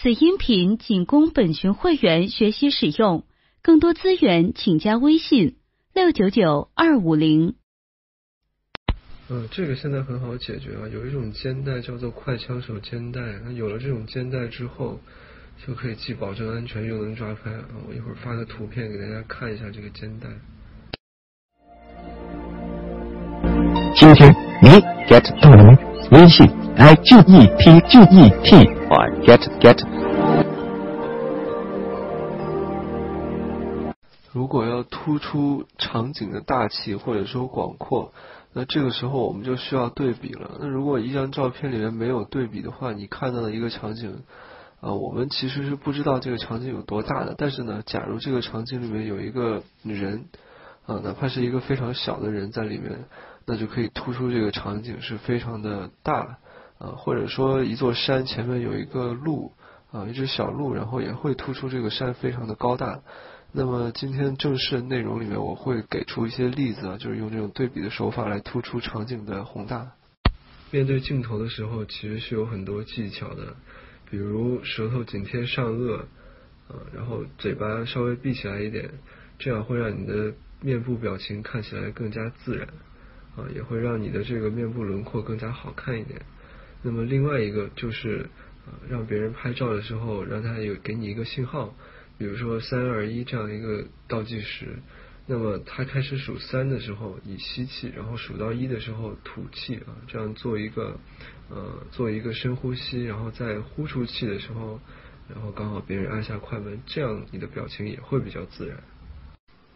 此音频仅供本群会员学习使用，更多资源请加微信六九九二五零。嗯，这个现在很好解决啊，有一种肩带叫做快枪手肩带，那有了这种肩带之后，就可以既保证安全又能抓拍啊。我一会儿发个图片给大家看一下这个肩带。今天你 get 到了吗？微信 i g e t g e t 或 get get。如果要突出场景的大气或者说广阔，那这个时候我们就需要对比了。那如果一张照片里面没有对比的话，你看到的一个场景，啊，我们其实是不知道这个场景有多大的。但是呢，假如这个场景里面有一个人，啊，哪怕是一个非常小的人在里面。那就可以突出这个场景是非常的大，啊，或者说一座山前面有一个鹿，啊，一只小鹿，然后也会突出这个山非常的高大。那么今天正式内容里面我会给出一些例子啊，就是用这种对比的手法来突出场景的宏大。面对镜头的时候，其实是有很多技巧的，比如舌头紧贴上颚，啊，然后嘴巴稍微闭起来一点，这样会让你的面部表情看起来更加自然。啊，也会让你的这个面部轮廓更加好看一点。那么另外一个就是，啊，让别人拍照的时候，让他有给你一个信号，比如说三二一这样一个倒计时。那么他开始数三的时候，你吸气，然后数到一的时候吐气啊，这样做一个呃做一个深呼吸，然后再呼出气的时候，然后刚好别人按下快门，这样你的表情也会比较自然。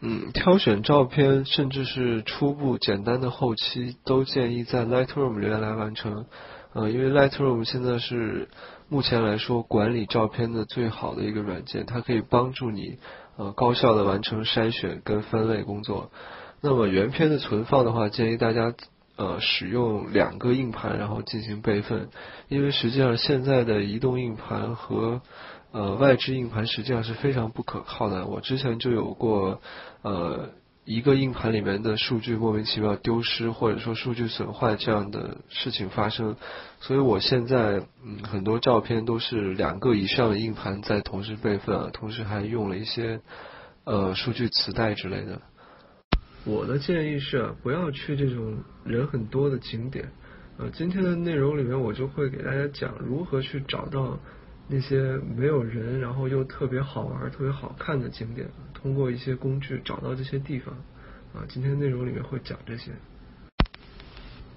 嗯，挑选照片，甚至是初步简单的后期，都建议在 Lightroom 里面来完成。呃，因为 Lightroom 现在是目前来说管理照片的最好的一个软件，它可以帮助你呃高效的完成筛选跟分类工作。那么原片的存放的话，建议大家呃使用两个硬盘，然后进行备份，因为实际上现在的移动硬盘和呃，外置硬盘实际上是非常不可靠的。我之前就有过，呃，一个硬盘里面的数据莫名其妙丢失，或者说数据损坏这样的事情发生。所以我现在，嗯，很多照片都是两个以上的硬盘在同时备份，同时还用了一些，呃，数据磁带之类的。我的建议是，不要去这种人很多的景点。呃，今天的内容里面，我就会给大家讲如何去找到。那些没有人，然后又特别好玩、特别好看的景点，通过一些工具找到这些地方。啊，今天内容里面会讲这些。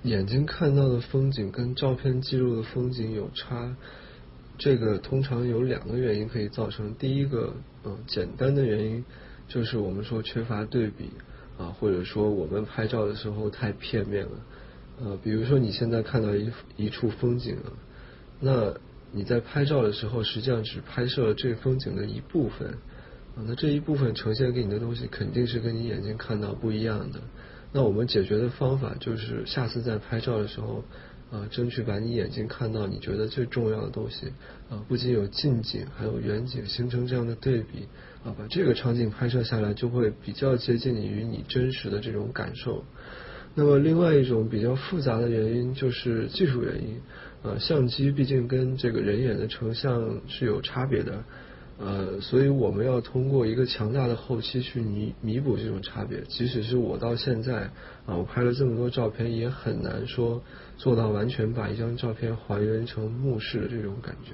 眼睛看到的风景跟照片记录的风景有差，这个通常有两个原因可以造成。第一个，嗯，简单的原因就是我们说缺乏对比啊，或者说我们拍照的时候太片面了。呃，比如说你现在看到一一处风景啊，那。你在拍照的时候，实际上只拍摄了这风景的一部分，啊，那这一部分呈现给你的东西，肯定是跟你眼睛看到不一样的。那我们解决的方法就是，下次在拍照的时候，啊，争取把你眼睛看到你觉得最重要的东西，啊，不仅有近景，还有远景，形成这样的对比，啊，把这个场景拍摄下来，就会比较接近于你真实的这种感受。那么，另外一种比较复杂的原因就是技术原因。呃，相机毕竟跟这个人眼的成像是有差别的，呃，所以我们要通过一个强大的后期去弥弥补这种差别。即使是我到现在啊，我拍了这么多照片，也很难说做到完全把一张照片还原成目视的这种感觉。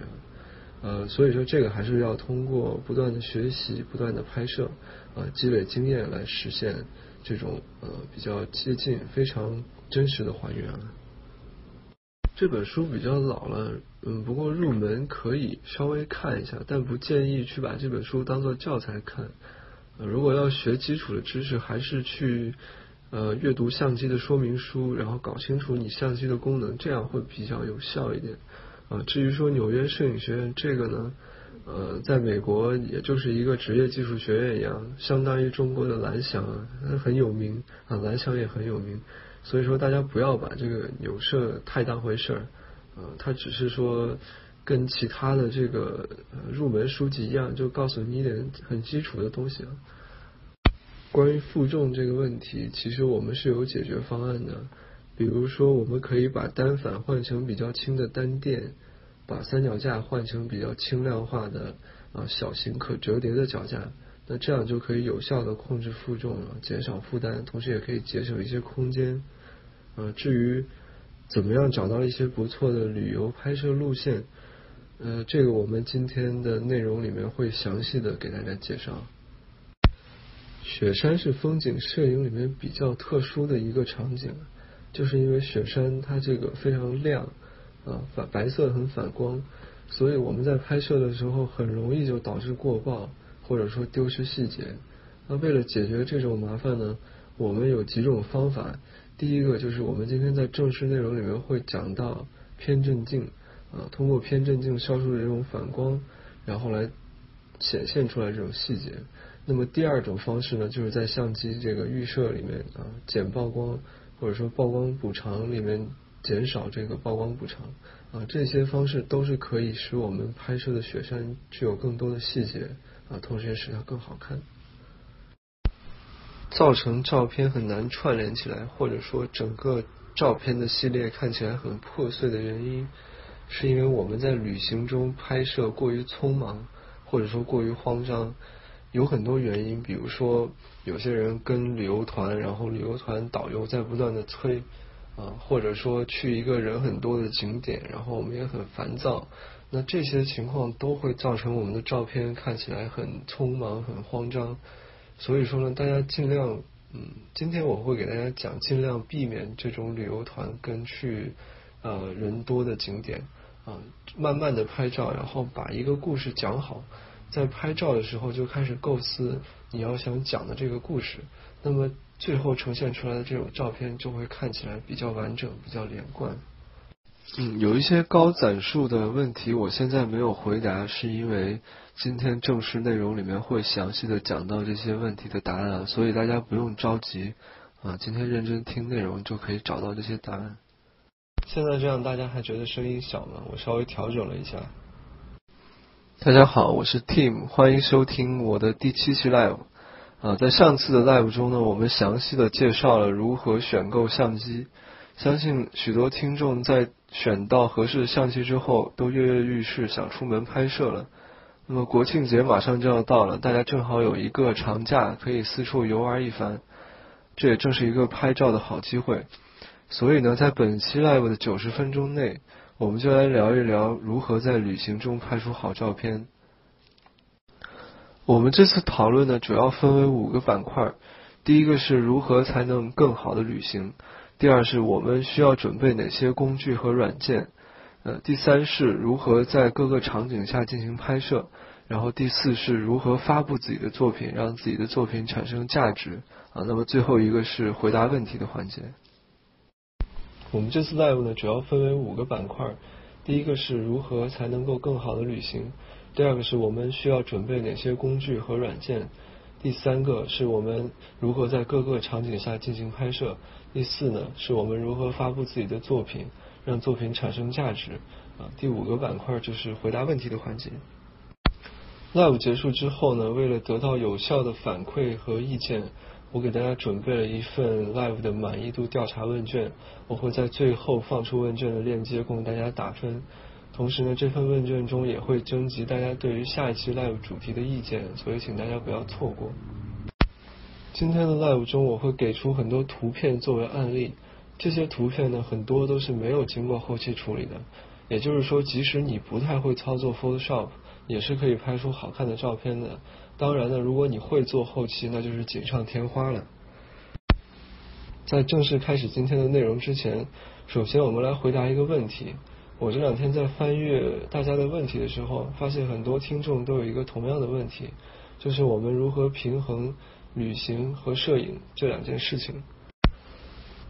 呃，所以说这个还是要通过不断的学习、不断的拍摄啊，积累经验来实现这种呃比较接近、非常真实的还原。这本书比较老了，嗯，不过入门可以稍微看一下，但不建议去把这本书当做教材看。如果要学基础的知识，还是去呃阅读相机的说明书，然后搞清楚你相机的功能，这样会比较有效一点。啊，至于说纽约摄影学院这个呢，呃，在美国也就是一个职业技术学院一样，相当于中国的蓝翔，很有名啊，蓝翔也很有名。所以说，大家不要把这个纽摄太当回事儿，呃，它只是说跟其他的这个入门书籍一样，就告诉你一点很基础的东西。关于负重这个问题，其实我们是有解决方案的，比如说我们可以把单反换成比较轻的单电，把三脚架换成比较轻量化的啊小型可折叠的脚架，那这样就可以有效的控制负重了，减少负担，同时也可以节省一些空间。呃，至于怎么样找到一些不错的旅游拍摄路线，呃，这个我们今天的内容里面会详细的给大家介绍。雪山是风景摄影里面比较特殊的一个场景，就是因为雪山它这个非常亮，啊反白色很反光，所以我们在拍摄的时候很容易就导致过曝，或者说丢失细节。那为了解决这种麻烦呢，我们有几种方法。第一个就是我们今天在正式内容里面会讲到偏振镜，啊通过偏振镜消除这种反光，然后来显现出来这种细节。那么第二种方式呢，就是在相机这个预设里面啊减曝光，或者说曝光补偿里面减少这个曝光补偿啊，这些方式都是可以使我们拍摄的雪山具有更多的细节啊，同时也使它更好看。造成照片很难串联起来，或者说整个照片的系列看起来很破碎的原因，是因为我们在旅行中拍摄过于匆忙，或者说过于慌张。有很多原因，比如说有些人跟旅游团，然后旅游团导游在不断的催啊，或者说去一个人很多的景点，然后我们也很烦躁，那这些情况都会造成我们的照片看起来很匆忙、很慌张。所以说呢，大家尽量，嗯，今天我会给大家讲，尽量避免这种旅游团跟去呃人多的景点啊，慢慢的拍照，然后把一个故事讲好。在拍照的时候就开始构思你要想讲的这个故事，那么最后呈现出来的这种照片就会看起来比较完整、比较连贯。嗯，有一些高赞数的问题，我现在没有回答，是因为今天正式内容里面会详细的讲到这些问题的答案，所以大家不用着急啊，今天认真听内容就可以找到这些答案。现在这样大家还觉得声音小吗？我稍微调整了一下。大家好，我是 Tim，欢迎收听我的第七期 live。啊，在上次的 live 中呢，我们详细的介绍了如何选购相机。相信许多听众在选到合适的相机之后，都跃跃欲试，想出门拍摄了。那么国庆节马上就要到了，大家正好有一个长假，可以四处游玩一番。这也正是一个拍照的好机会。所以呢，在本期 live 的九十分钟内。我们就来聊一聊如何在旅行中拍出好照片。我们这次讨论呢，主要分为五个板块。第一个是如何才能更好的旅行；第二是我们需要准备哪些工具和软件；呃，第三是如何在各个场景下进行拍摄；然后第四是如何发布自己的作品，让自己的作品产生价值。啊，那么最后一个是回答问题的环节。我们这次 live 呢，主要分为五个板块。第一个是如何才能够更好的旅行；第二个是我们需要准备哪些工具和软件；第三个是我们如何在各个场景下进行拍摄；第四呢，是我们如何发布自己的作品，让作品产生价值。啊，第五个板块就是回答问题的环节。live 结束之后呢，为了得到有效的反馈和意见。我给大家准备了一份 live 的满意度调查问卷，我会在最后放出问卷的链接供大家打分。同时呢，这份问卷中也会征集大家对于下一期 live 主题的意见，所以请大家不要错过。今天的 live 中，我会给出很多图片作为案例，这些图片呢，很多都是没有经过后期处理的，也就是说，即使你不太会操作 Photoshop，也是可以拍出好看的照片的。当然呢，如果你会做后期，那就是锦上添花了。在正式开始今天的内容之前，首先我们来回答一个问题。我这两天在翻阅大家的问题的时候，发现很多听众都有一个同样的问题，就是我们如何平衡旅行和摄影这两件事情。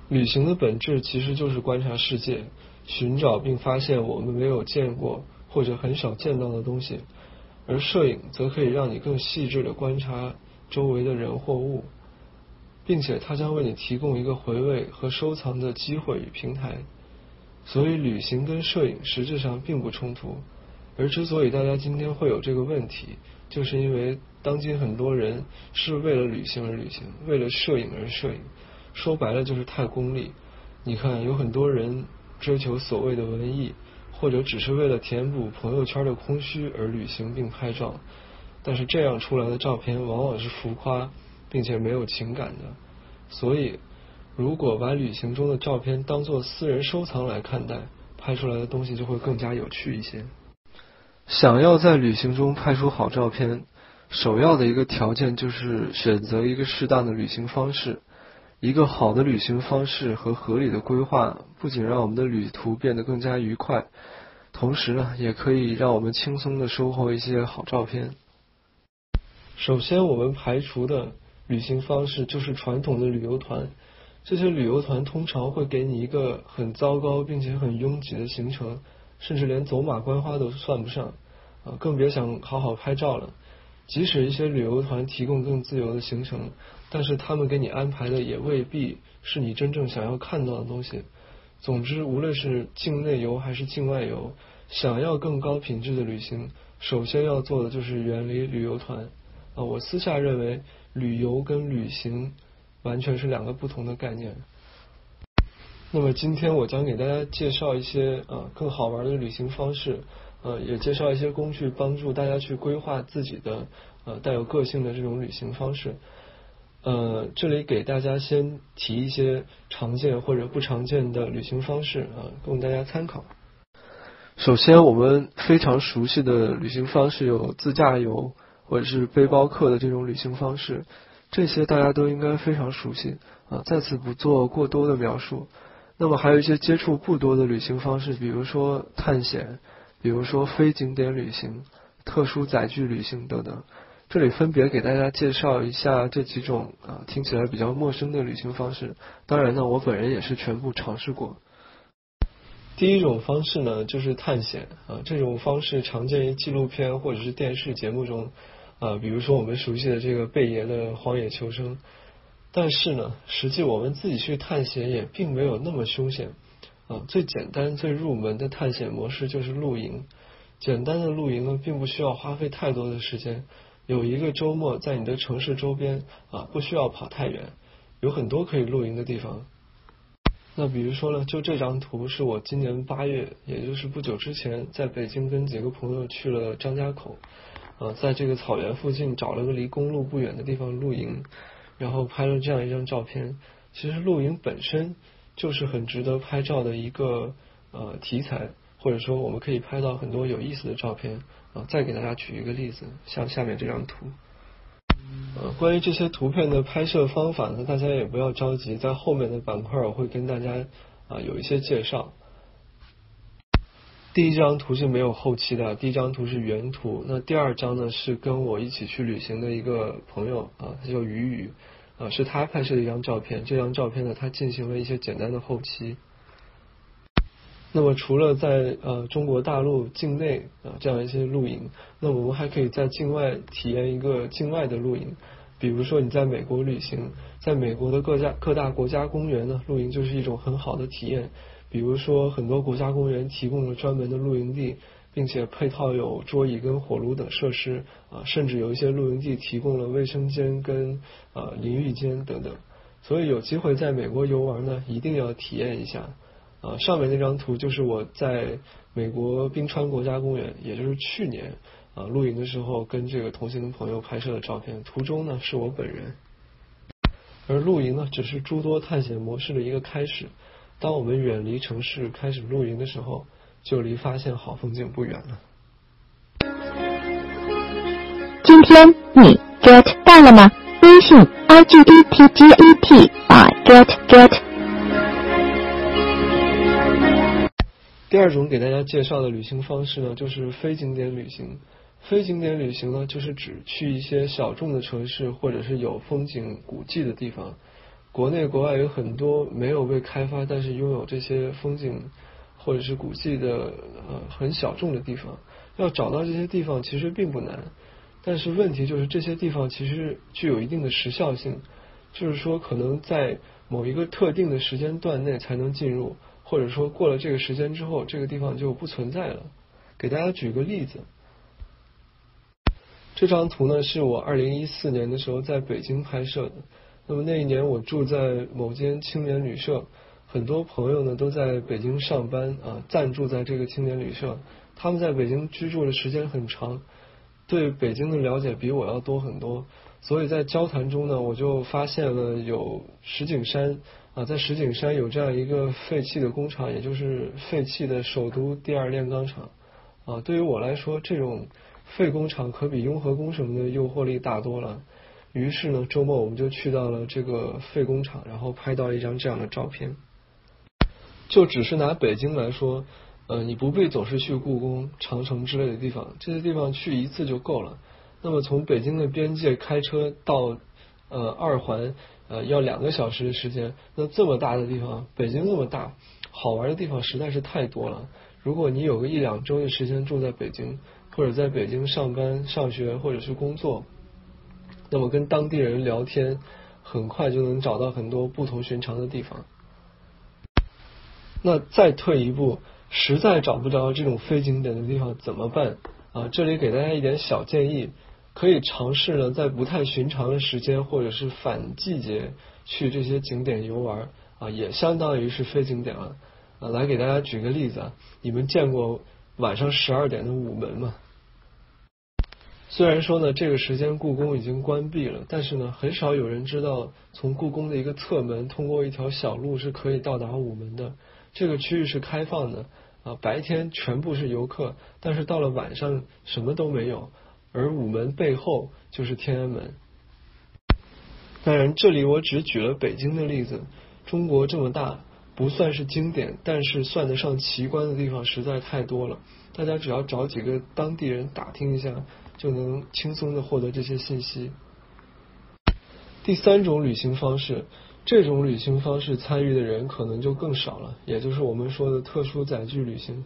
旅行的本质其实就是观察世界，寻找并发现我们没有见过或者很少见到的东西。而摄影则可以让你更细致的观察周围的人或物，并且它将为你提供一个回味和收藏的机会与平台。所以，旅行跟摄影实质上并不冲突。而之所以大家今天会有这个问题，就是因为当今很多人是为了旅行而旅行，为了摄影而摄影。说白了就是太功利。你看，有很多人追求所谓的文艺。或者只是为了填补朋友圈的空虚而旅行并拍照，但是这样出来的照片往往是浮夸，并且没有情感的。所以，如果把旅行中的照片当做私人收藏来看待，拍出来的东西就会更加有趣一些。想要在旅行中拍出好照片，首要的一个条件就是选择一个适当的旅行方式。一个好的旅行方式和合理的规划，不仅让我们的旅途变得更加愉快，同时呢，也可以让我们轻松的收获一些好照片。首先，我们排除的旅行方式就是传统的旅游团。这些旅游团通常会给你一个很糟糕并且很拥挤的行程，甚至连走马观花都算不上啊，更别想好好拍照了。即使一些旅游团提供更自由的行程，但是他们给你安排的也未必是你真正想要看到的东西。总之，无论是境内游还是境外游，想要更高品质的旅行，首先要做的就是远离旅游团啊。我私下认为，旅游跟旅行完全是两个不同的概念。那么今天我将给大家介绍一些啊更好玩的旅行方式。呃，也介绍一些工具，帮助大家去规划自己的呃带有个性的这种旅行方式。呃，这里给大家先提一些常见或者不常见的旅行方式啊，供大家参考。首先，我们非常熟悉的旅行方式有自驾游或者是背包客的这种旅行方式，这些大家都应该非常熟悉啊，在此不做过多的描述。那么还有一些接触不多的旅行方式，比如说探险。比如说非景点旅行、特殊载具旅行等等，这里分别给大家介绍一下这几种啊听起来比较陌生的旅行方式。当然呢，我本人也是全部尝试过。第一种方式呢，就是探险啊，这种方式常见于纪录片或者是电视节目中啊，比如说我们熟悉的这个贝爷的《荒野求生》。但是呢，实际我们自己去探险也并没有那么凶险。啊，最简单、最入门的探险模式就是露营。简单的露营呢，并不需要花费太多的时间。有一个周末在你的城市周边啊，不需要跑太远，有很多可以露营的地方。那比如说呢，就这张图是我今年八月，也就是不久之前，在北京跟几个朋友去了张家口，啊，在这个草原附近找了个离公路不远的地方露营，然后拍了这样一张照片。其实露营本身。就是很值得拍照的一个呃题材，或者说我们可以拍到很多有意思的照片啊。再给大家举一个例子，像下面这张图。呃，关于这些图片的拍摄方法呢，大家也不要着急，在后面的板块我会跟大家啊有一些介绍。第一张图是没有后期的，第一张图是原图。那第二张呢是跟我一起去旅行的一个朋友啊，他叫雨雨。啊，是他拍摄的一张照片。这张照片呢，他进行了一些简单的后期。那么，除了在呃中国大陆境内啊这样一些露营，那我们还可以在境外体验一个境外的露营。比如说，你在美国旅行，在美国的各家各大国家公园呢，露营就是一种很好的体验。比如说，很多国家公园提供了专门的露营地。并且配套有桌椅跟火炉等设施啊，甚至有一些露营地提供了卫生间跟啊淋浴间等等。所以有机会在美国游玩呢，一定要体验一下啊。上面那张图就是我在美国冰川国家公园，也就是去年啊露营的时候跟这个同行的朋友拍摄的照片。图中呢是我本人。而露营呢，只是诸多探险模式的一个开始。当我们远离城市开始露营的时候。就离发现好风景不远了。今天你 get 到了吗？微信 i g e t g e t 啊 get get。第二种给大家介绍的旅行方式呢，就是非景点旅行。非景点旅行呢，就是指去一些小众的城市或者是有风景古迹的地方。国内国外有很多没有被开发，但是拥有这些风景。或者是古迹的呃很小众的地方，要找到这些地方其实并不难，但是问题就是这些地方其实具有一定的时效性，就是说可能在某一个特定的时间段内才能进入，或者说过了这个时间之后，这个地方就不存在了。给大家举个例子，这张图呢是我二零一四年的时候在北京拍摄的，那么那一年我住在某间青年旅社。很多朋友呢都在北京上班啊，暂住在这个青年旅社。他们在北京居住的时间很长，对北京的了解比我要多很多。所以在交谈中呢，我就发现了有石景山啊，在石景山有这样一个废弃的工厂，也就是废弃的首都第二炼钢厂啊。对于我来说，这种废工厂可比雍和宫什么的诱惑力大多了。于是呢，周末我们就去到了这个废工厂，然后拍到一张这样的照片。就只是拿北京来说。呃，你不必总是去故宫、长城之类的地方，这些地方去一次就够了。那么从北京的边界开车到呃二环，呃要两个小时的时间。那这么大的地方，北京那么大，好玩的地方实在是太多了。如果你有个一两周的时间住在北京，或者在北京上班、上学或者是工作，那么跟当地人聊天，很快就能找到很多不同寻常的地方。那再退一步。实在找不着这种非景点的地方怎么办啊？这里给大家一点小建议，可以尝试呢，在不太寻常的时间或者是反季节去这些景点游玩啊，也相当于是非景点了啊。来给大家举个例子啊，你们见过晚上十二点的午门吗？虽然说呢，这个时间故宫已经关闭了，但是呢，很少有人知道从故宫的一个侧门通过一条小路是可以到达午门的。这个区域是开放的啊，白天全部是游客，但是到了晚上什么都没有，而午门背后就是天安门。当然，这里我只举了北京的例子，中国这么大，不算是经典，但是算得上奇观的地方实在太多了。大家只要找几个当地人打听一下，就能轻松的获得这些信息。第三种旅行方式。这种旅行方式参与的人可能就更少了，也就是我们说的特殊载具旅行。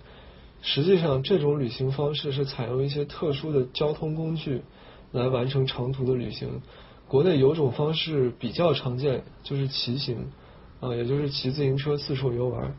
实际上，这种旅行方式是采用一些特殊的交通工具来完成长途的旅行。国内有种方式比较常见，就是骑行，啊，也就是骑自行车四处游玩。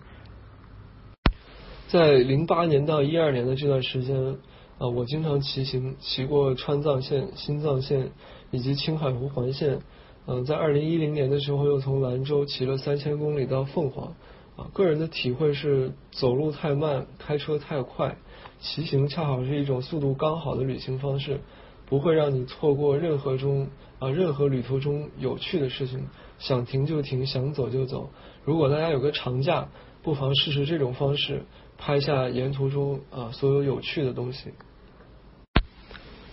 在零八年到一二年的这段时间，啊，我经常骑行，骑过川藏线、新藏线以及青海湖环线。嗯，在二零一零年的时候，又从兰州骑了三千公里到凤凰。啊，个人的体会是，走路太慢，开车太快，骑行恰好是一种速度刚好的旅行方式，不会让你错过任何中啊任何旅途中有趣的事情，想停就停，想走就走。如果大家有个长假，不妨试试这种方式，拍下沿途中啊所有有趣的东西。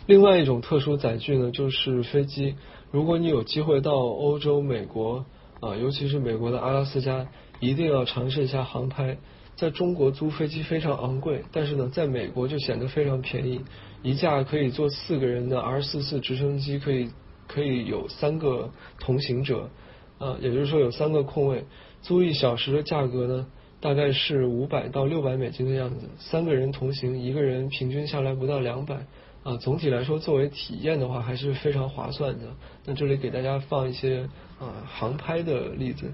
另外一种特殊载具呢，就是飞机。如果你有机会到欧洲、美国啊，尤其是美国的阿拉斯加，一定要尝试一下航拍。在中国租飞机非常昂贵，但是呢，在美国就显得非常便宜。一架可以坐四个人的 R 四四直升机，可以可以有三个同行者啊，也就是说有三个空位。租一小时的价格呢，大概是五百到六百美金的样子。三个人同行，一个人平均下来不到两百。啊，总体来说，作为体验的话，还是非常划算的。那这里给大家放一些啊航拍的例子。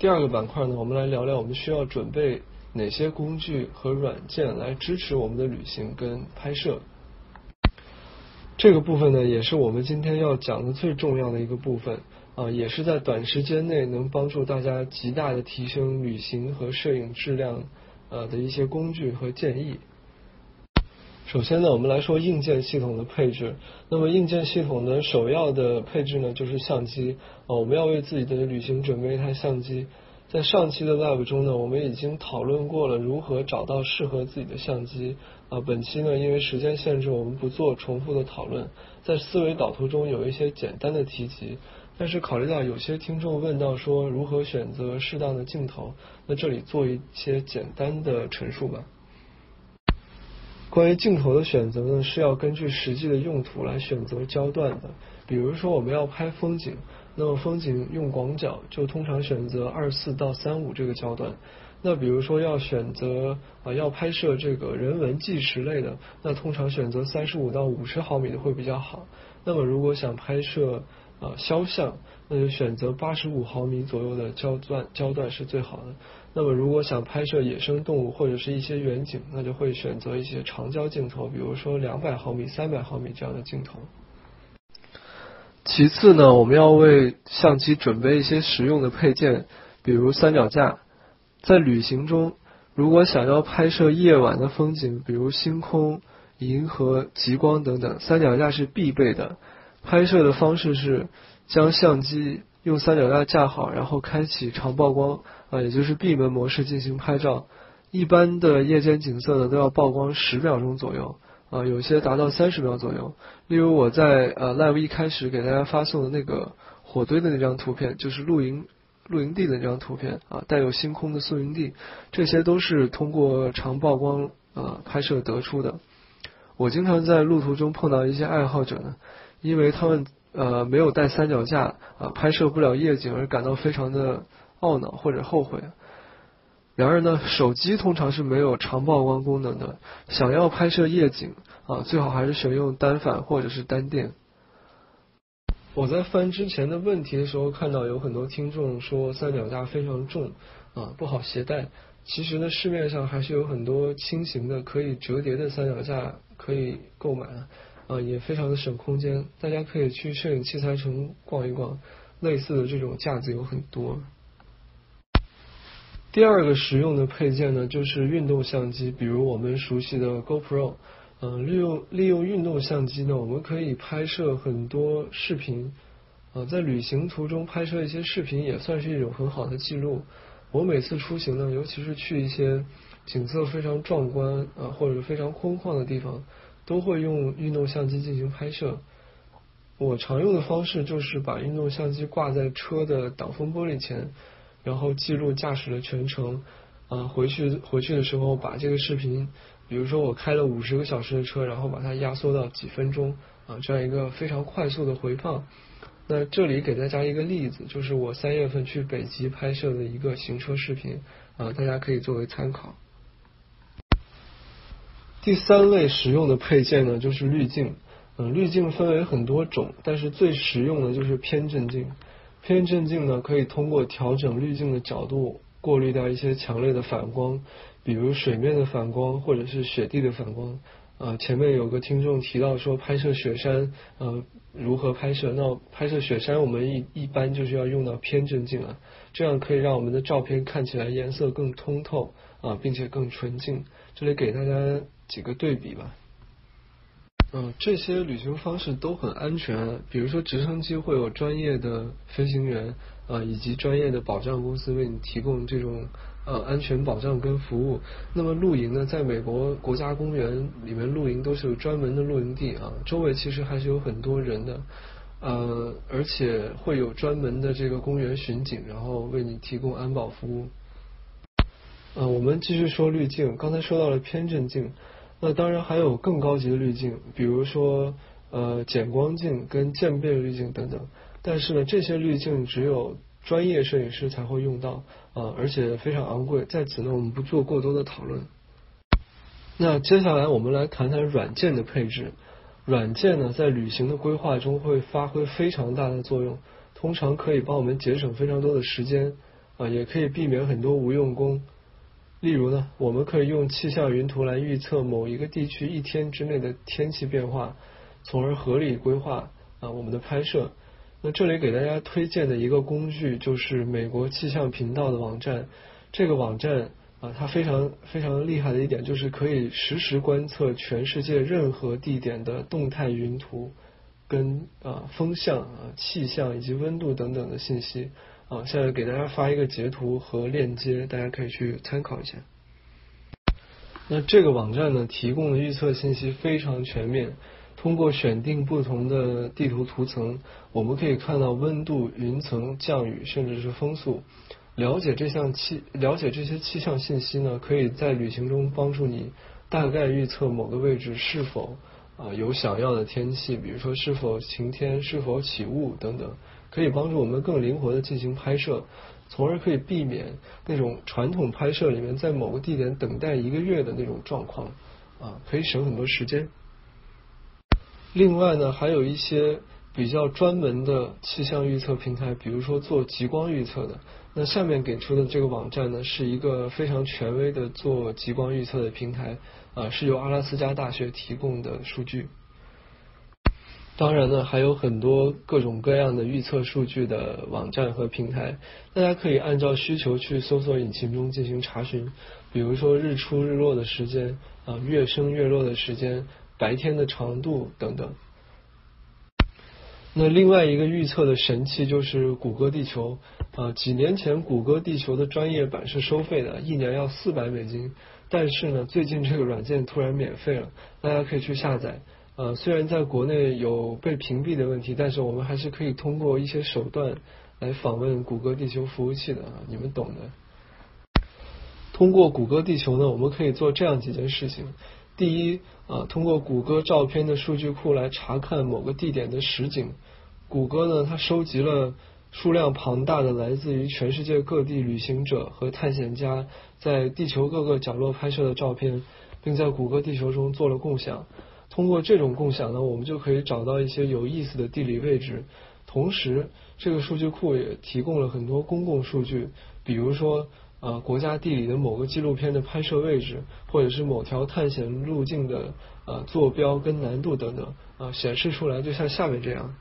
第二个板块呢，我们来聊聊我们需要准备哪些工具和软件来支持我们的旅行跟拍摄。这个部分呢，也是我们今天要讲的最重要的一个部分啊，也是在短时间内能帮助大家极大的提升旅行和摄影质量呃的一些工具和建议。首先呢，我们来说硬件系统的配置。那么硬件系统的首要的配置呢，就是相机啊。我们要为自己的旅行准备一台相机。在上期的 Live 中呢，我们已经讨论过了如何找到适合自己的相机啊。本期呢，因为时间限制，我们不做重复的讨论。在思维导图中有一些简单的提及，但是考虑到有些听众问到说如何选择适当的镜头，那这里做一些简单的陈述吧。关于镜头的选择呢，是要根据实际的用途来选择焦段的。比如说我们要拍风景，那么风景用广角就通常选择二四到三五这个焦段。那比如说要选择啊要拍摄这个人文纪实类的，那通常选择三十五到五十毫米的会比较好。那么如果想拍摄啊肖像，那就选择八十五毫米左右的焦段焦段是最好的。那么，如果想拍摄野生动物或者是一些远景，那就会选择一些长焦镜头，比如说两百毫米、三百毫米这样的镜头。其次呢，我们要为相机准备一些实用的配件，比如三脚架。在旅行中，如果想要拍摄夜晚的风景，比如星空、银河、极光等等，三脚架是必备的。拍摄的方式是将相机用三脚架架好，然后开启长曝光啊，也就是闭门模式进行拍照。一般的夜间景色呢，都要曝光十秒钟左右啊，有些达到三十秒左右。例如我在呃 live 一开始给大家发送的那个火堆的那张图片，就是露营露营地的那张图片啊，带有星空的宿营地，这些都是通过长曝光啊拍摄得出的。我经常在路途中碰到一些爱好者呢。因为他们呃没有带三脚架啊，拍摄不了夜景而感到非常的懊恼或者后悔。然而呢，手机通常是没有长曝光功能的，想要拍摄夜景啊，最好还是选用单反或者是单电。我在翻之前的问题的时候，看到有很多听众说三脚架非常重啊，不好携带。其实呢，市面上还是有很多轻型的可以折叠的三脚架可以购买。啊，也非常的省空间，大家可以去摄影器材城逛一逛，类似的这种架子有很多。第二个实用的配件呢，就是运动相机，比如我们熟悉的 GoPro。嗯，利用利用运动相机呢，我们可以拍摄很多视频。啊，在旅行途中拍摄一些视频，也算是一种很好的记录。我每次出行呢，尤其是去一些景色非常壮观啊，或者非常空旷的地方。都会用运动相机进行拍摄。我常用的方式就是把运动相机挂在车的挡风玻璃前，然后记录驾驶的全程。啊，回去回去的时候把这个视频，比如说我开了五十个小时的车，然后把它压缩到几分钟啊，这样一个非常快速的回放。那这里给大家一个例子，就是我三月份去北极拍摄的一个行车视频啊，大家可以作为参考。第三类实用的配件呢，就是滤镜。嗯，滤镜分为很多种，但是最实用的就是偏振镜。偏振镜呢，可以通过调整滤镜的角度，过滤掉一些强烈的反光，比如水面的反光或者是雪地的反光。啊，前面有个听众提到说拍摄雪山，呃，如何拍摄？那拍摄雪山，我们一一般就是要用到偏振镜啊，这样可以让我们的照片看起来颜色更通透啊，并且更纯净。这里给大家。几个对比吧，嗯，这些旅行方式都很安全。比如说直升机会有专业的飞行员啊，以及专业的保障公司为你提供这种呃安全保障跟服务。那么露营呢，在美国国家公园里面露营都是有专门的露营地啊，周围其实还是有很多人的，呃，而且会有专门的这个公园巡警，然后为你提供安保服务。嗯，我们继续说滤镜，刚才说到了偏振镜。那当然还有更高级的滤镜，比如说呃减光镜跟渐变滤镜等等。但是呢，这些滤镜只有专业摄影师才会用到啊，而且非常昂贵。在此呢，我们不做过多的讨论。那接下来我们来谈谈软件的配置。软件呢，在旅行的规划中会发挥非常大的作用，通常可以帮我们节省非常多的时间啊，也可以避免很多无用功。例如呢，我们可以用气象云图来预测某一个地区一天之内的天气变化，从而合理规划啊我们的拍摄。那这里给大家推荐的一个工具就是美国气象频道的网站。这个网站啊，它非常非常厉害的一点就是可以实时观测全世界任何地点的动态云图，跟啊风向啊气象以及温度等等的信息。啊，现在给大家发一个截图和链接，大家可以去参考一下。那这个网站呢，提供的预测信息非常全面。通过选定不同的地图图层，我们可以看到温度、云层、降雨，甚至是风速。了解这项气，了解这些气象信息呢，可以在旅行中帮助你大概预测某个位置是否啊有想要的天气，比如说是否晴天、是否起雾等等。可以帮助我们更灵活的进行拍摄，从而可以避免那种传统拍摄里面在某个地点等待一个月的那种状况，啊，可以省很多时间。另外呢，还有一些比较专门的气象预测平台，比如说做极光预测的。那下面给出的这个网站呢，是一个非常权威的做极光预测的平台，啊，是由阿拉斯加大学提供的数据。当然呢，还有很多各种各样的预测数据的网站和平台，大家可以按照需求去搜索引擎中进行查询，比如说日出日落的时间啊，月升月落的时间，白天的长度等等。那另外一个预测的神器就是谷歌地球啊，几年前谷歌地球的专业版是收费的，一年要四百美金，但是呢，最近这个软件突然免费了，大家可以去下载。呃，虽然在国内有被屏蔽的问题，但是我们还是可以通过一些手段来访问谷歌地球服务器的，你们懂的。通过谷歌地球呢，我们可以做这样几件事情：第一，啊，通过谷歌照片的数据库来查看某个地点的实景。谷歌呢，它收集了数量庞大的来自于全世界各地旅行者和探险家在地球各个角落拍摄的照片，并在谷歌地球中做了共享。通过这种共享呢，我们就可以找到一些有意思的地理位置。同时，这个数据库也提供了很多公共数据，比如说，呃，国家地理的某个纪录片的拍摄位置，或者是某条探险路径的呃坐标跟难度等等，啊，显示出来，就像下面这样。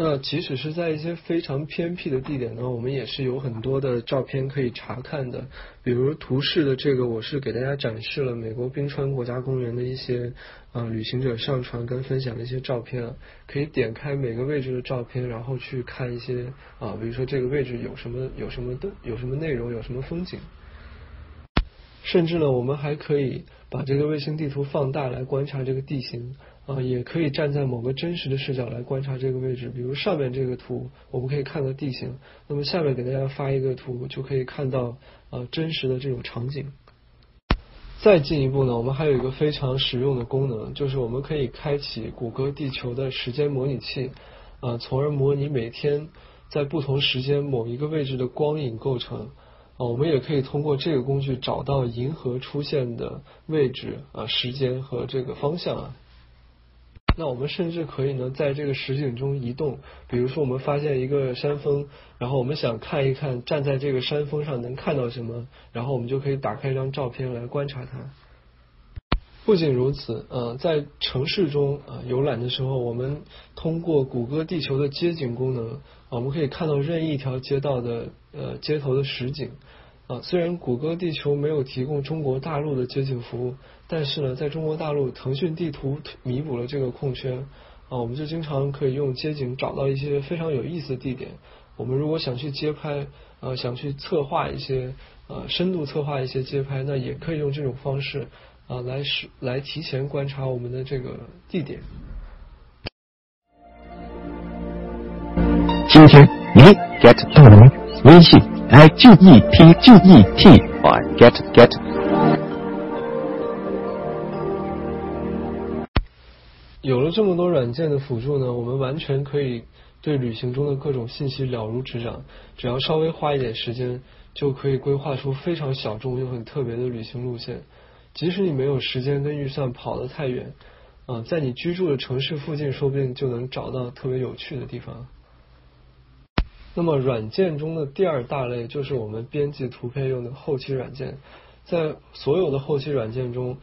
那即使是在一些非常偏僻的地点呢，我们也是有很多的照片可以查看的。比如图示的这个，我是给大家展示了美国冰川国家公园的一些啊旅行者上传跟分享的一些照片啊，可以点开每个位置的照片，然后去看一些啊，比如说这个位置有什么有什么的有什么内容，有什么风景。甚至呢，我们还可以把这个卫星地图放大来观察这个地形。啊，也可以站在某个真实的视角来观察这个位置，比如上面这个图，我们可以看到地形。那么下面给大家发一个图，就可以看到啊真实的这种场景。再进一步呢，我们还有一个非常实用的功能，就是我们可以开启谷歌地球的时间模拟器，啊，从而模拟每天在不同时间某一个位置的光影构成。啊，我们也可以通过这个工具找到银河出现的位置啊、时间和这个方向啊。那我们甚至可以呢，在这个实景中移动。比如说，我们发现一个山峰，然后我们想看一看站在这个山峰上能看到什么，然后我们就可以打开一张照片来观察它。不仅如此，呃，在城市中啊游览的时候，我们通过谷歌地球的街景功能，我们可以看到任意一条街道的呃街头的实景。啊，虽然谷歌地球没有提供中国大陆的街景服务，但是呢，在中国大陆，腾讯地图弥补了这个空缺。啊，我们就经常可以用街景找到一些非常有意思的地点。我们如果想去街拍，呃，想去策划一些呃深度策划一些街拍，那也可以用这种方式啊来使来提前观察我们的这个地点。今天你 get 到了吗？微信。I G E T G E T Y get get。有了这么多软件的辅助呢，我们完全可以对旅行中的各种信息了如指掌。只要稍微花一点时间，就可以规划出非常小众又很特别的旅行路线。即使你没有时间跟预算跑得太远，啊，在你居住的城市附近，说不定就能找到特别有趣的地方。那么软件中的第二大类就是我们编辑图片用的后期软件。在所有的后期软件中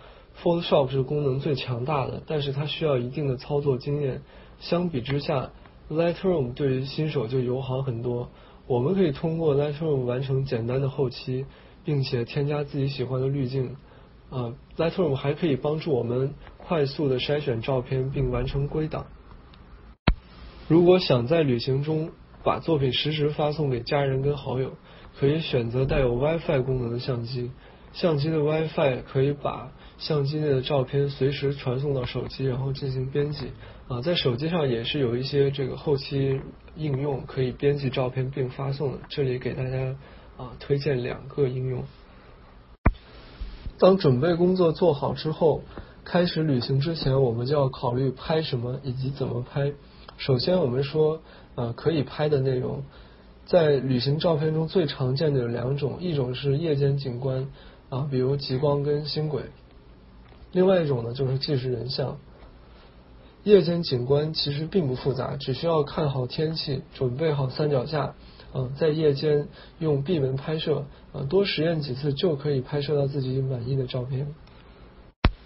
，Photoshop 是功能最强大的，但是它需要一定的操作经验。相比之下，Lightroom 对于新手就友好很多。我们可以通过 Lightroom 完成简单的后期，并且添加自己喜欢的滤镜。啊，Lightroom 还可以帮助我们快速的筛选照片并完成归档。如果想在旅行中，把作品实时发送给家人跟好友，可以选择带有 WiFi 功能的相机。相机的 WiFi 可以把相机内的照片随时传送到手机，然后进行编辑。啊，在手机上也是有一些这个后期应用可以编辑照片并发送的。这里给大家啊推荐两个应用。当准备工作做好之后，开始旅行之前，我们就要考虑拍什么以及怎么拍。首先，我们说。呃，可以拍的内容，在旅行照片中最常见的有两种，一种是夜间景观啊，比如极光跟星轨；另外一种呢就是纪实人像。夜间景观其实并不复杂，只需要看好天气，准备好三脚架，嗯，在夜间用闭门拍摄，啊，多实验几次就可以拍摄到自己满意的照片。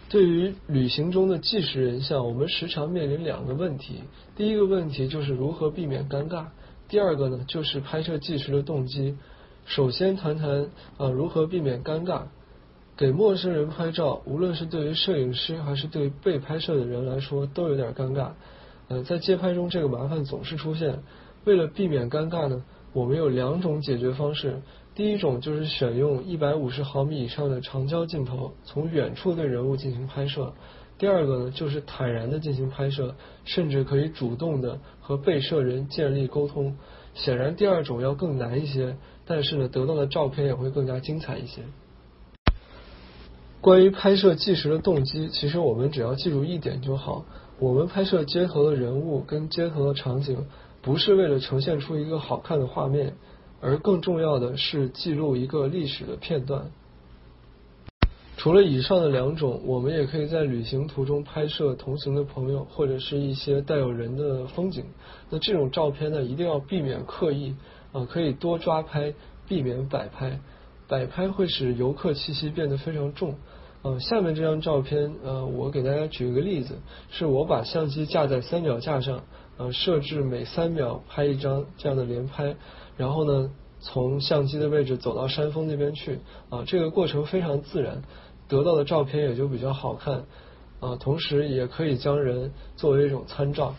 对于旅行中的纪实人像，我们时常面临两个问题。第一个问题就是如何避免尴尬，第二个呢就是拍摄纪实的动机。首先谈谈啊如何避免尴尬。给陌生人拍照，无论是对于摄影师还是对于被拍摄的人来说，都有点尴尬。呃，在街拍中这个麻烦总是出现。为了避免尴尬呢，我们有两种解决方式。第一种就是选用一百五十毫米以上的长焦镜头，从远处对人物进行拍摄。第二个呢，就是坦然的进行拍摄，甚至可以主动的和被摄人建立沟通。显然，第二种要更难一些，但是呢，得到的照片也会更加精彩一些。关于拍摄纪实的动机，其实我们只要记住一点就好：我们拍摄街头的人物跟街头的场景，不是为了呈现出一个好看的画面。而更重要的是记录一个历史的片段。除了以上的两种，我们也可以在旅行途中拍摄同行的朋友或者是一些带有人的风景。那这种照片呢，一定要避免刻意啊，可以多抓拍，避免摆拍。摆拍会使游客气息变得非常重。呃，下面这张照片，呃，我给大家举一个例子，是我把相机架在三脚架上，呃，设置每三秒拍一张这样的连拍。然后呢，从相机的位置走到山峰那边去啊，这个过程非常自然，得到的照片也就比较好看啊。同时也可以将人作为一种参照。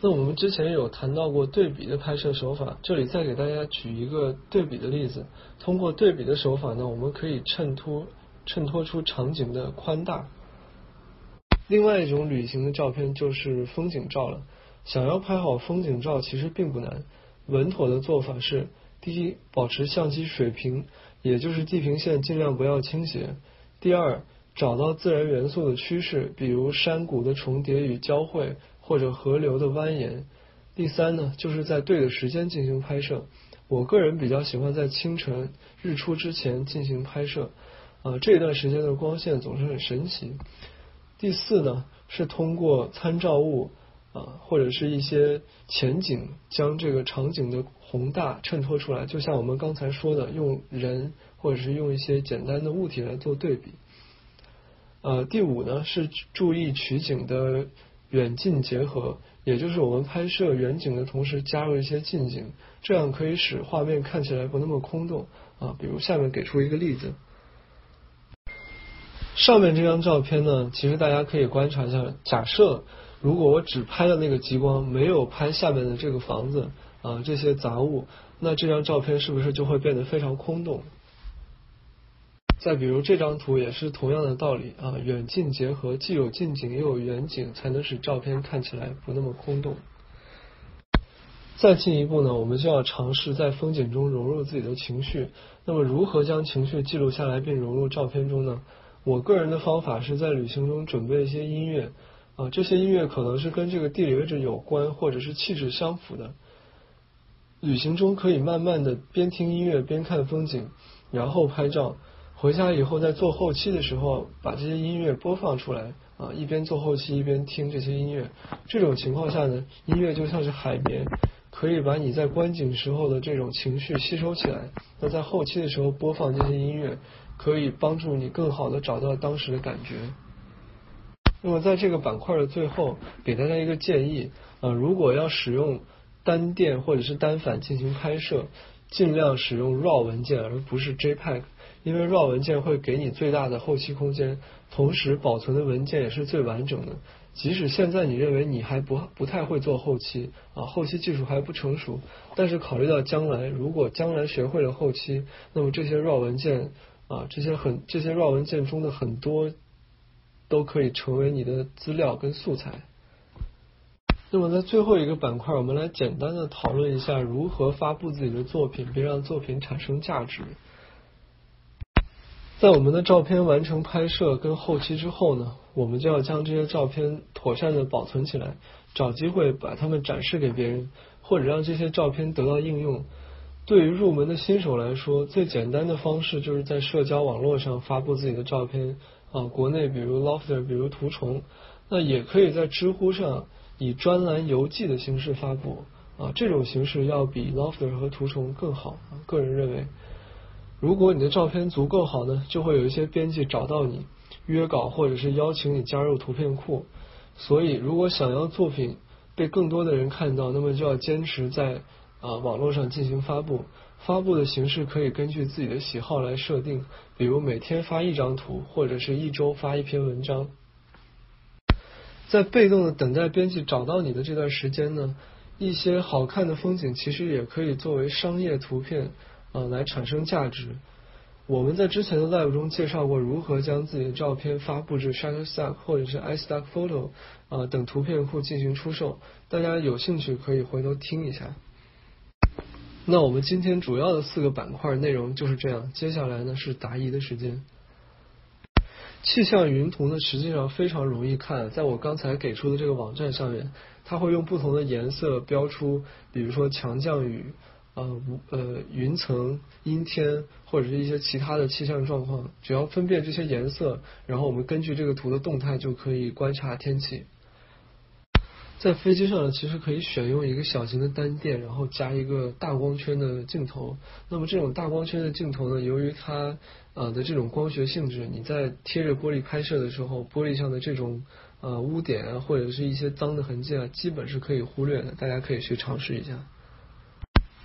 那我们之前有谈到过对比的拍摄手法，这里再给大家举一个对比的例子。通过对比的手法呢，我们可以衬托衬托出场景的宽大。另外一种旅行的照片就是风景照了。想要拍好风景照，其实并不难。稳妥的做法是：第一，保持相机水平，也就是地平线尽量不要倾斜；第二，找到自然元素的趋势，比如山谷的重叠与交汇，或者河流的蜿蜒；第三呢，就是在对的时间进行拍摄。我个人比较喜欢在清晨日出之前进行拍摄，啊，这段时间的光线总是很神奇。第四呢，是通过参照物。啊，或者是一些前景，将这个场景的宏大衬托出来，就像我们刚才说的，用人或者是用一些简单的物体来做对比。呃，第五呢是注意取景的远近结合，也就是我们拍摄远景的同时加入一些近景，这样可以使画面看起来不那么空洞啊。比如下面给出一个例子，上面这张照片呢，其实大家可以观察一下，假设。如果我只拍了那个极光，没有拍下面的这个房子啊这些杂物，那这张照片是不是就会变得非常空洞？再比如这张图也是同样的道理啊，远近结合，既有近景又有远景，才能使照片看起来不那么空洞。再进一步呢，我们就要尝试在风景中融入自己的情绪。那么如何将情绪记录下来并融入照片中呢？我个人的方法是在旅行中准备一些音乐。啊，这些音乐可能是跟这个地理位置有关，或者是气质相符的。旅行中可以慢慢的边听音乐边看风景，然后拍照。回家以后在做后期的时候，把这些音乐播放出来啊，一边做后期一边听这些音乐。这种情况下呢，音乐就像是海绵，可以把你在观景时候的这种情绪吸收起来。那在后期的时候播放这些音乐，可以帮助你更好的找到当时的感觉。那么在这个板块的最后，给大家一个建议啊，如果要使用单电或者是单反进行拍摄，尽量使用 RAW 文件而不是 JPEG，因为 RAW 文件会给你最大的后期空间，同时保存的文件也是最完整的。即使现在你认为你还不不太会做后期啊，后期技术还不成熟，但是考虑到将来，如果将来学会了后期，那么这些 RAW 文件啊，这些很这些 RAW 文件中的很多。都可以成为你的资料跟素材。那么在最后一个板块，我们来简单的讨论一下如何发布自己的作品，并让作品产生价值。在我们的照片完成拍摄跟后期之后呢，我们就要将这些照片妥善的保存起来，找机会把它们展示给别人，或者让这些照片得到应用。对于入门的新手来说，最简单的方式就是在社交网络上发布自己的照片。啊，国内比如 Lofter，比如图虫，那也可以在知乎上以专栏游记的形式发布啊，这种形式要比 Lofter 和图虫更好。个人认为，如果你的照片足够好呢，就会有一些编辑找到你，约稿或者是邀请你加入图片库。所以，如果想要作品被更多的人看到，那么就要坚持在啊网络上进行发布。发布的形式可以根据自己的喜好来设定，比如每天发一张图，或者是一周发一篇文章。在被动的等待编辑找到你的这段时间呢，一些好看的风景其实也可以作为商业图片啊来产生价值。我们在之前的 live 中介绍过如何将自己的照片发布至 Shutterstock 或者是 iStock Photo 啊等图片库进行出售，大家有兴趣可以回头听一下。那我们今天主要的四个板块内容就是这样，接下来呢是答疑的时间。气象云图呢实际上非常容易看，在我刚才给出的这个网站上面，它会用不同的颜色标出，比如说强降雨、呃呃云层、阴天或者是一些其他的气象状况，只要分辨这些颜色，然后我们根据这个图的动态就可以观察天气。在飞机上呢，其实可以选用一个小型的单电，然后加一个大光圈的镜头。那么这种大光圈的镜头呢，由于它呃的这种光学性质，你在贴着玻璃拍摄的时候，玻璃上的这种呃污点啊，或者是一些脏的痕迹啊，基本是可以忽略的。大家可以去尝试一下。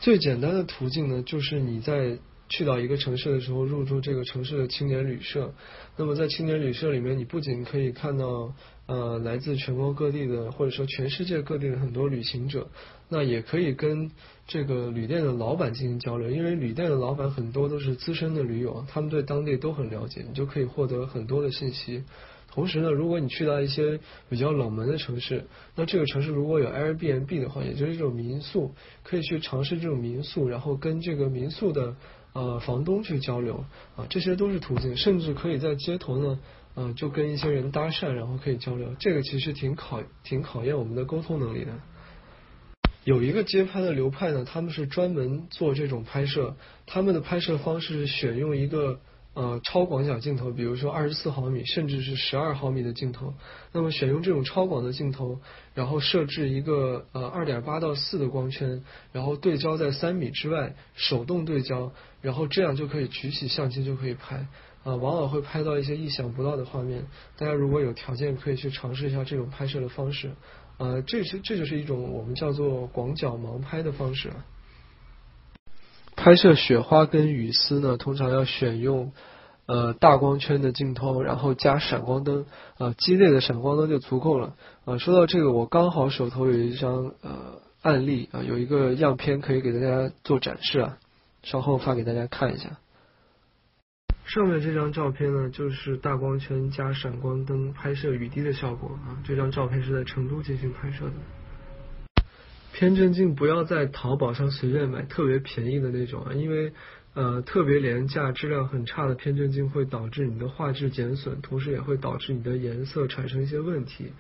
最简单的途径呢，就是你在。去到一个城市的时候，入住这个城市的青年旅社。那么在青年旅社里面，你不仅可以看到呃来自全国各地的，或者说全世界各地的很多旅行者，那也可以跟这个旅店的老板进行交流，因为旅店的老板很多都是资深的驴友，他们对当地都很了解，你就可以获得很多的信息。同时呢，如果你去到一些比较冷门的城市，那这个城市如果有 Airbnb 的话，也就是这种民宿，可以去尝试这种民宿，然后跟这个民宿的。呃，房东去交流啊，这些都是途径，甚至可以在街头呢，呃，就跟一些人搭讪，然后可以交流。这个其实挺考挺考验我们的沟通能力的。有一个街拍的流派呢，他们是专门做这种拍摄，他们的拍摄方式是选用一个。呃，超广角镜头，比如说二十四毫米，甚至是十二毫米的镜头，那么选用这种超广的镜头，然后设置一个呃二点八到四的光圈，然后对焦在三米之外，手动对焦，然后这样就可以举起相机就可以拍，啊，往往会拍到一些意想不到的画面。大家如果有条件，可以去尝试一下这种拍摄的方式，呃，这是这就是一种我们叫做广角盲拍的方式。拍摄雪花跟雨丝呢，通常要选用呃大光圈的镜头，然后加闪光灯，啊，机内的闪光灯就足够了。啊，说到这个，我刚好手头有一张呃案例啊，有一个样片可以给大家做展示啊，稍后发给大家看一下。上面这张照片呢，就是大光圈加闪光灯拍摄雨滴的效果啊，这张照片是在成都进行拍摄的。偏振镜不要在淘宝上随便买，特别便宜的那种啊，因为呃特别廉价、质量很差的偏振镜会导致你的画质减损，同时也会导致你的颜色产生一些问题。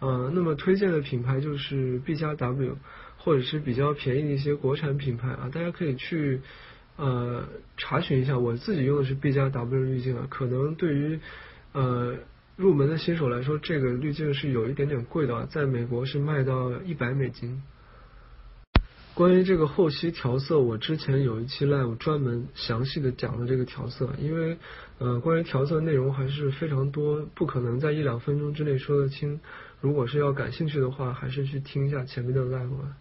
呃，那么推荐的品牌就是 B 加 W，或者是比较便宜的一些国产品牌啊，大家可以去呃查询一下。我自己用的是 B 加 W 滤镜啊，可能对于呃入门的新手来说，这个滤镜是有一点点贵的，在美国是卖到一百美金。关于这个后期调色，我之前有一期 live 专门详细的讲了这个调色，因为呃关于调色内容还是非常多，不可能在一两分钟之内说得清。如果是要感兴趣的话，还是去听一下前面的 live 吧。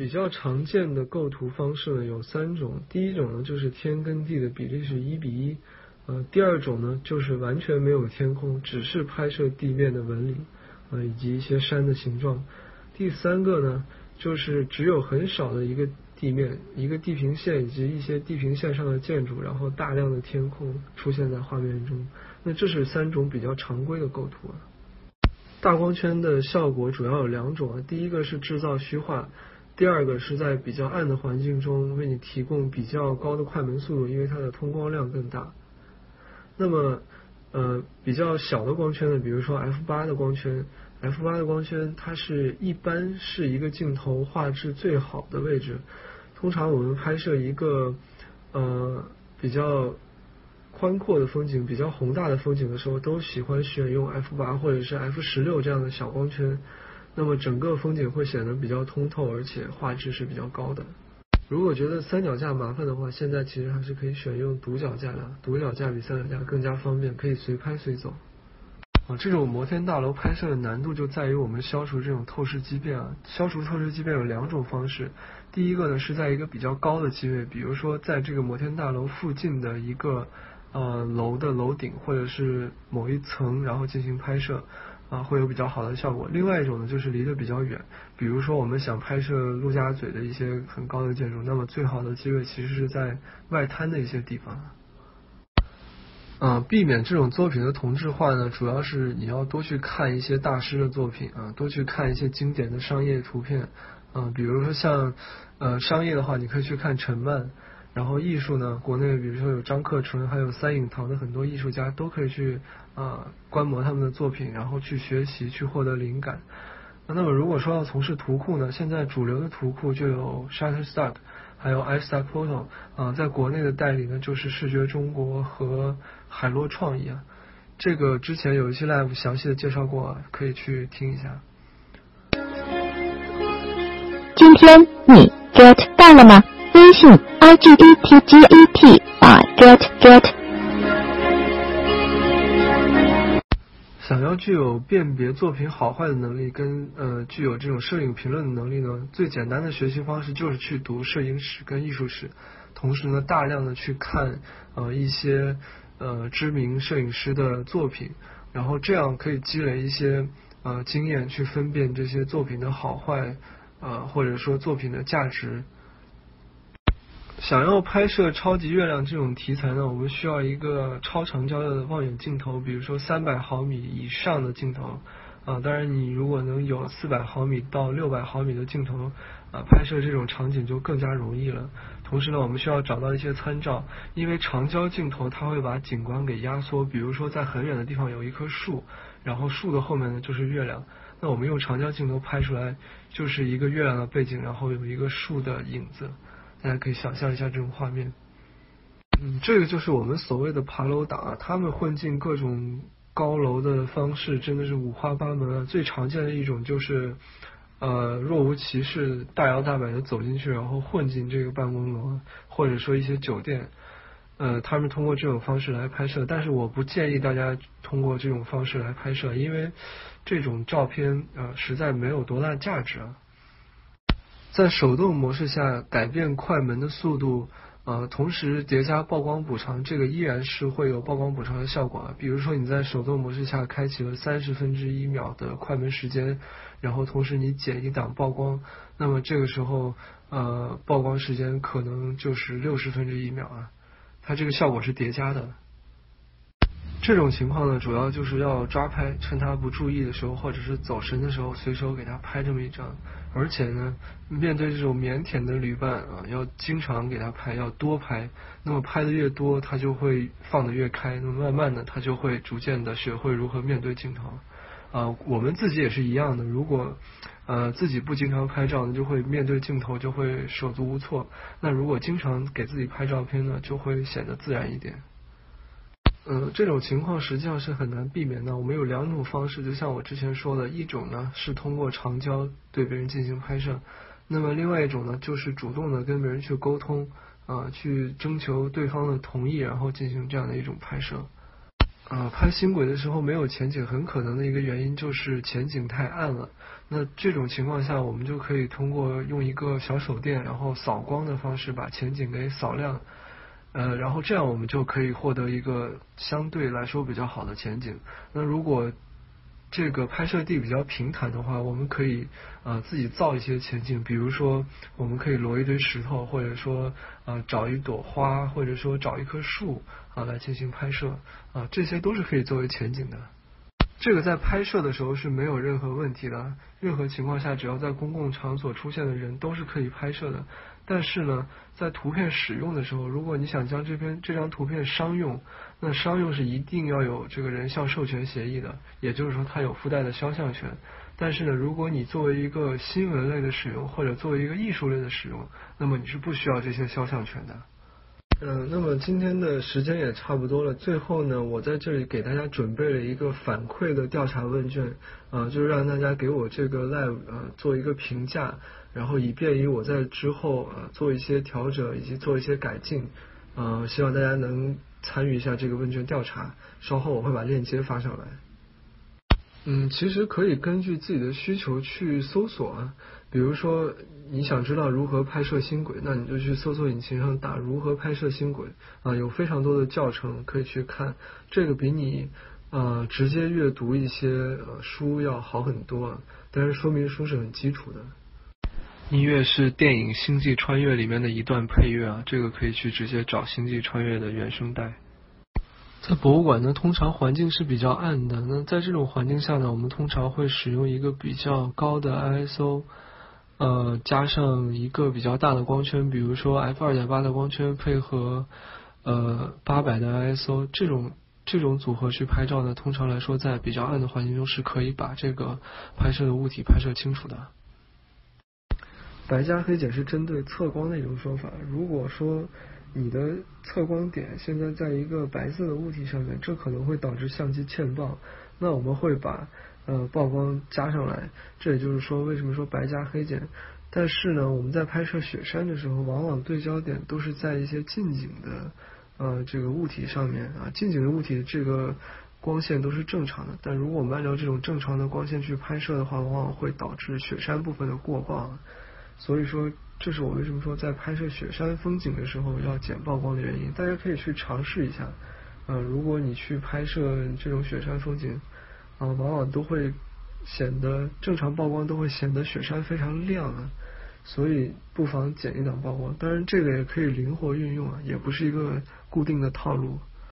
比较常见的构图方式呢有三种，第一种呢就是天跟地的比例是一比一，呃第二种呢就是完全没有天空，只是拍摄地面的纹理，呃以及一些山的形状，第三个呢。就是只有很少的一个地面，一个地平线以及一些地平线上的建筑，然后大量的天空出现在画面中。那这是三种比较常规的构图啊。大光圈的效果主要有两种啊，第一个是制造虚化，第二个是在比较暗的环境中为你提供比较高的快门速度，因为它的通光量更大。那么呃比较小的光圈呢，比如说 f 八的光圈。f 八的光圈，它是一般是一个镜头画质最好的位置。通常我们拍摄一个呃比较宽阔的风景、比较宏大的风景的时候，都喜欢选用 f 八或者是 f 十六这样的小光圈。那么整个风景会显得比较通透，而且画质是比较高的。如果觉得三脚架麻烦的话，现在其实还是可以选用独脚架的，独脚架比三脚架更加方便，可以随拍随走。啊，这种摩天大楼拍摄的难度就在于我们消除这种透视畸变啊。消除透视畸变有两种方式，第一个呢是在一个比较高的机位，比如说在这个摩天大楼附近的一个呃楼的楼顶或者是某一层，然后进行拍摄。啊，会有比较好的效果。另外一种呢，就是离得比较远，比如说我们想拍摄陆家嘴的一些很高的建筑，那么最好的机会其实是在外滩的一些地方。啊，避免这种作品的同质化呢，主要是你要多去看一些大师的作品啊，多去看一些经典的商业图片啊，比如说像呃商业的话，你可以去看陈曼。然后艺术呢，国内比如说有张克纯，还有三影堂的很多艺术家都可以去啊观摩他们的作品，然后去学习，去获得灵感。那么如果说要从事图库呢，现在主流的图库就有 Shutterstock，还有 iStock Photo 啊，在国内的代理呢就是视觉中国和海洛创意啊。这个之前有一期 live 详细的介绍过，可以去听一下。今天你 get 到了吗？微信 i g e t g e t 啊 get get。想要具有辨别作品好坏的能力，跟呃具有这种摄影评论的能力呢，最简单的学习方式就是去读摄影史跟艺术史，同时呢大量的去看呃一些呃知名摄影师的作品，然后这样可以积累一些呃经验，去分辨这些作品的好坏，呃或者说作品的价值。想要拍摄超级月亮这种题材呢，我们需要一个超长焦的望远镜头，比如说三百毫米以上的镜头啊。当然，你如果能有四百毫米到六百毫米的镜头啊，拍摄这种场景就更加容易了。同时呢，我们需要找到一些参照，因为长焦镜头它会把景观给压缩。比如说在很远的地方有一棵树，然后树的后面呢就是月亮，那我们用长焦镜头拍出来就是一个月亮的背景，然后有一个树的影子。大家可以想象一下这种画面，嗯，这个就是我们所谓的爬楼党啊，他们混进各种高楼的方式真的是五花八门啊。最常见的一种就是呃若无其事、大摇大摆的走进去，然后混进这个办公楼或者说一些酒店，呃，他们通过这种方式来拍摄。但是我不建议大家通过这种方式来拍摄，因为这种照片啊实在没有多大价值啊。在手动模式下改变快门的速度，呃，同时叠加曝光补偿，这个依然是会有曝光补偿的效果啊。比如说你在手动模式下开启了三十分之一秒的快门时间，然后同时你减一档曝光，那么这个时候呃曝光时间可能就是六十分之一秒啊。它这个效果是叠加的。这种情况呢，主要就是要抓拍，趁他不注意的时候，或者是走神的时候，随手给他拍这么一张。而且呢，面对这种腼腆的旅伴啊，要经常给他拍，要多拍。那么拍的越多，他就会放的越开。那么慢慢的，他就会逐渐的学会如何面对镜头。啊，我们自己也是一样的。如果呃自己不经常拍照，就会面对镜头就会手足无措。那如果经常给自己拍照片呢，就会显得自然一点。嗯，这种情况实际上是很难避免的。我们有两种方式，就像我之前说的，一种呢是通过长焦对别人进行拍摄，那么另外一种呢就是主动的跟别人去沟通啊，去征求对方的同意，然后进行这样的一种拍摄。啊，拍星轨的时候没有前景，很可能的一个原因就是前景太暗了。那这种情况下，我们就可以通过用一个小手电，然后扫光的方式把前景给扫亮。呃，然后这样我们就可以获得一个相对来说比较好的前景。那如果这个拍摄地比较平坦的话，我们可以呃自己造一些前景，比如说我们可以摞一堆石头，或者说呃找一朵花，或者说找一棵树啊来进行拍摄啊，这些都是可以作为前景的。这个在拍摄的时候是没有任何问题的，任何情况下只要在公共场所出现的人都是可以拍摄的。但是呢，在图片使用的时候，如果你想将这篇这张图片商用，那商用是一定要有这个人像授权协议的，也就是说它有附带的肖像权。但是呢，如果你作为一个新闻类的使用，或者作为一个艺术类的使用，那么你是不需要这些肖像权的。嗯，那么今天的时间也差不多了。最后呢，我在这里给大家准备了一个反馈的调查问卷，啊，就是让大家给我这个 live 呃做一个评价，然后以便于我在之后呃做一些调整以及做一些改进。呃，希望大家能参与一下这个问卷调查。稍后我会把链接发上来。嗯，其实可以根据自己的需求去搜索啊。比如说，你想知道如何拍摄星轨，那你就去搜索引擎上打“如何拍摄星轨”啊，有非常多的教程可以去看。这个比你啊直接阅读一些呃书要好很多，啊。但是说明书是很基础的。音乐是电影《星际穿越》里面的一段配乐啊，这个可以去直接找《星际穿越》的原声带。在博物馆呢，通常环境是比较暗的，那在这种环境下呢，我们通常会使用一个比较高的 ISO。呃，加上一个比较大的光圈，比如说 f 二点八的光圈配合呃八百的 ISO，这种这种组合去拍照呢，通常来说在比较暗的环境中是可以把这个拍摄的物体拍摄清楚的。白加黑减是针对测光的一种说法。如果说你的测光点现在在一个白色的物体上面，这可能会导致相机欠曝，那我们会把。呃，曝光加上来，这也就是说，为什么说白加黑减？但是呢，我们在拍摄雪山的时候，往往对焦点都是在一些近景的呃这个物体上面啊，近景的物体这个光线都是正常的。但如果我们按照这种正常的光线去拍摄的话，往往会导致雪山部分的过曝。所以说，这是我为什么说在拍摄雪山风景的时候要减曝光的原因。大家可以去尝试一下，呃，如果你去拍摄这种雪山风景。啊，往往都会显得正常曝光都会显得雪山非常亮啊，所以不妨减一档曝光。当然，这个也可以灵活运用啊，也不是一个固定的套路。